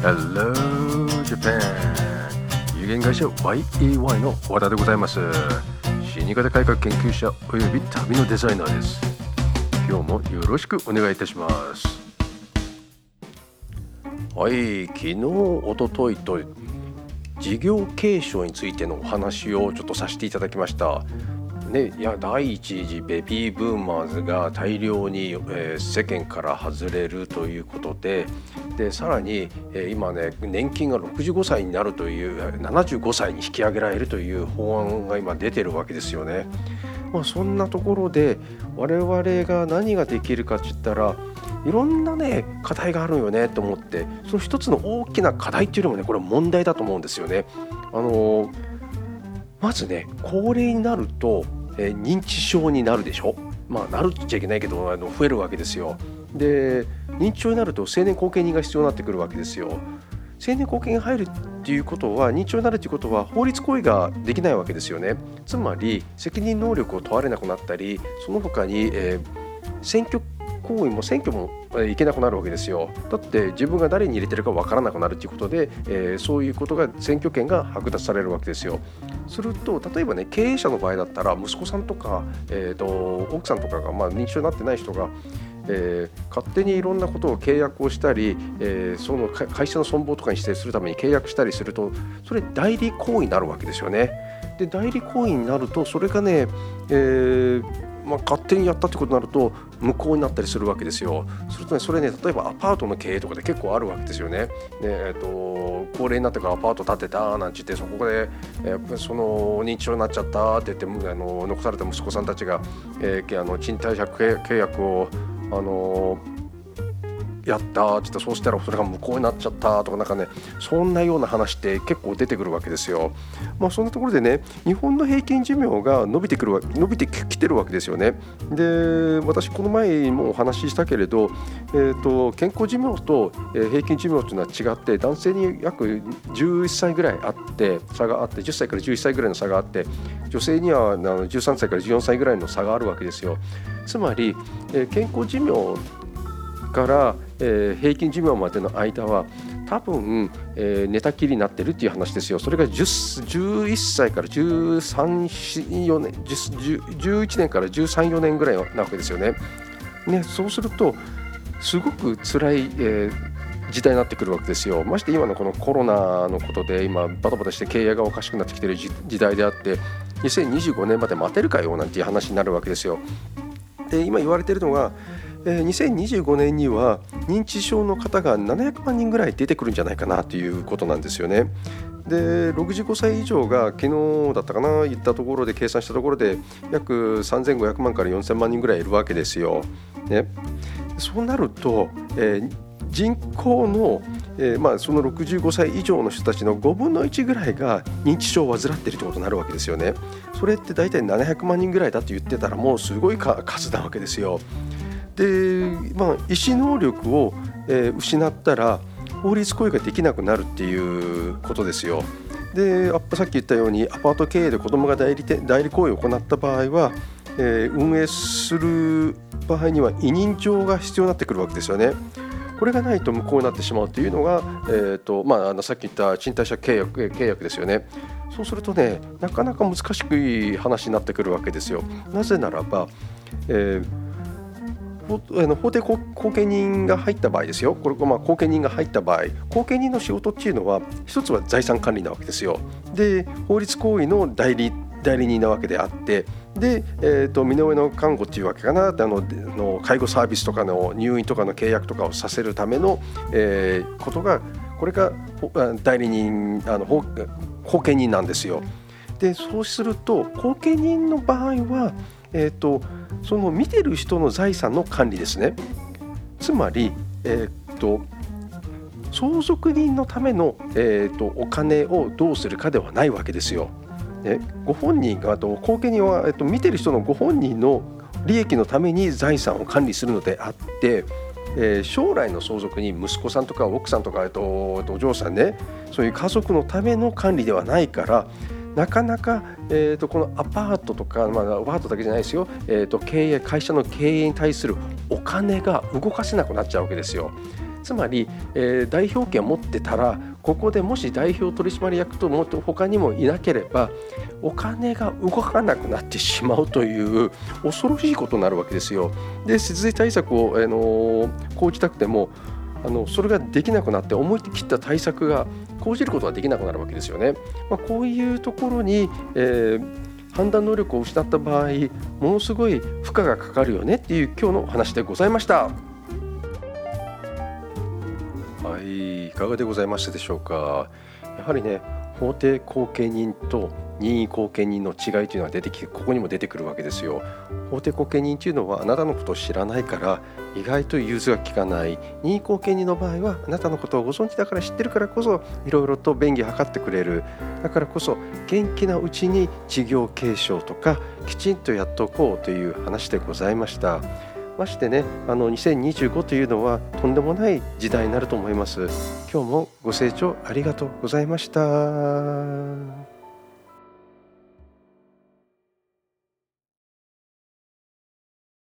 Hello Japan. 有限会社 YEY の和田でございます。死に方改革研究者および旅のデザイナーです。今日もよろしくお願いいたします。はい昨日おとといと事業継承についてのお話をちょっとさせていただきました。ね、いや第一次ベビーブーマーズが大量に、えー、世間から外れるということででさらに、えー、今ね年金が65歳になるという75歳に引き上げられるという法案が今出てるわけですよね。まあ、そんなところで我々が何ができるかって言ったらいろんなね課題があるよねと思ってその一つの大きな課題っていうのもねこれ問題だと思うんですよね。あのー、まずね高齢になるとえー、認知症になるでしょ？まあなるっちゃいけないけどあの増えるわけですよ。で認知症になると成年後見人が必要になってくるわけですよ。成年後見が入るっていうことは認知症になるっていうことは法律行為ができないわけですよね。つまり責任能力を問われなくなったりその他に、えー、選挙行為も選挙もいけなくなるわけですよ。だって自分が誰に入れてるか分からなくなるということで、えー、そういうことが選挙権が剥奪されるわけですよ。すると例えばね経営者の場合だったら息子さんとか、えーと、奥さんとかが、まあ、認知症になってない人がえー、勝手にいろんなことを契約をしたり、えー、その会社の存亡とかに指定するために契約したりするとそれ代理行為になるわけですよね。で代理行為になるとそれがね、えーまあ、勝手にやったってことになると無効になったりするわけですよ。するとねそれね例えばアパートの経営とかで結構あるわけですよね。でえーと、高齢になってからアパート建てたなんて言ってそこで、えー、その認知症になっちゃったって言ってあの残された息子さんたちが、えー、あの賃貸借契約をあのーやったって言ったそうしたらそれが無効になっちゃったとかなんかねそんなような話って結構出てくるわけですよ。まあ、そんなところでね日本の平均寿命が伸びてくる伸びてきてるわけですよね。で私この前もお話ししたけれど、えーと、健康寿命と平均寿命というのは違って男性に約11歳ぐらいあって差があって10歳から11歳ぐらいの差があって女性には13歳から14歳ぐらいの差があるわけですよ。つまりえ健康寿命から、えー、平均寿命までの間は多分、えー、寝たきりになってるっていう話ですよ。それが11歳から13、4年、11年から13、4年ぐらいなわけですよね。ねそうすると、すごく辛い、えー、時代になってくるわけですよ。まして今のこのコロナのことで今バタバタして経営がおかしくなってきてる時代であって2025年まで待てるかよなんていう話になるわけですよ。で今言われてるのがえ2025年には認知症の方が700万人ぐらい出てくるんじゃないかなということなんですよね。で65歳以上が昨日だったかな言ったところで計算したところで約3500万から4000万人ぐらいいるわけですよ。ね、そうなると、えー、人口の、えー、まあ、その65歳以上の人たちの5分の1ぐらいが認知症を患っているということになるわけですよね。それって大体700万人ぐらいだと言ってたらもうすごい数なわけですよ。で、まあ、意思能力を、えー、失ったら法律行為ができなくなるっていうことですよ。でさっき言ったようにアパート経営で子どもが代理代理行為を行った場合は、えー、運営する場合には委任状が必要になってくるわけですよね。これがないと無効になってしまうというのが、えーとまあ、あのさっき言った賃貸借契約契約ですよね。そうするとねなかなか難しい話になってくるわけですよ。なぜならば、えーあの法定後見人が入った場合ですよ、これまあ後見人が入った場合、後見人の仕事っていうのは、一つは財産管理なわけですよ。で、法律行為の代理代理人なわけであって、で、えーと、身の上の看護っていうわけかなあのの介護サービスとかの入院とかの契約とかをさせるための、えー、ことがこれが代理人あの後見人なんですよ。でそうすると後見人の場合はえーと、その見てる人の財産の管理ですねつまり、えーと、相続人のための、えーと、お金をどうするかではないわけですよ。ね、ご本人がと後見人は、えー、と見てる人のご本人の利益のために財産を管理するのであって、えー、将来の相続人息子さんとか奥さんとか、えー、とお嬢さんねそういう家族のための管理ではないからなかなか、えーと、このアパートとか、まあ、アパートだけじゃないですよ、えーと、経営会社の経営に対するお金が動かせなくなっちゃうわけですよ。つまり、えー、代表権を持ってたらここでもし代表取締役とも他にもいなければお金が動かなくなってしまうという恐ろしいことになるわけですよ。で節税対策を、あの講じたくてもあのそれができなくなって思い切った対策が講じることができなくなるわけですよね。まあ、こういうところに、えー判断能力を失った場合ものすごい負荷がかかるよねっていう今日の話でございましたはいいかがでございましたでしょうかやはりね法定後見人と任意後見人の違いというのが出てきてここにも出てくるわけですよ。法定後見人というのはあなたのことを知らないから意外と融通が利かない。任意後見人の場合はあなたのことをご存知だから知ってるからこそいろいろと便宜を図ってくれる。だからこそ元気なうちに事業継承とかきちんとやっておこうという話でございました。ましてねあの2025というのはとんでもない時代になると思います。今日もご清聴ありがとうございました。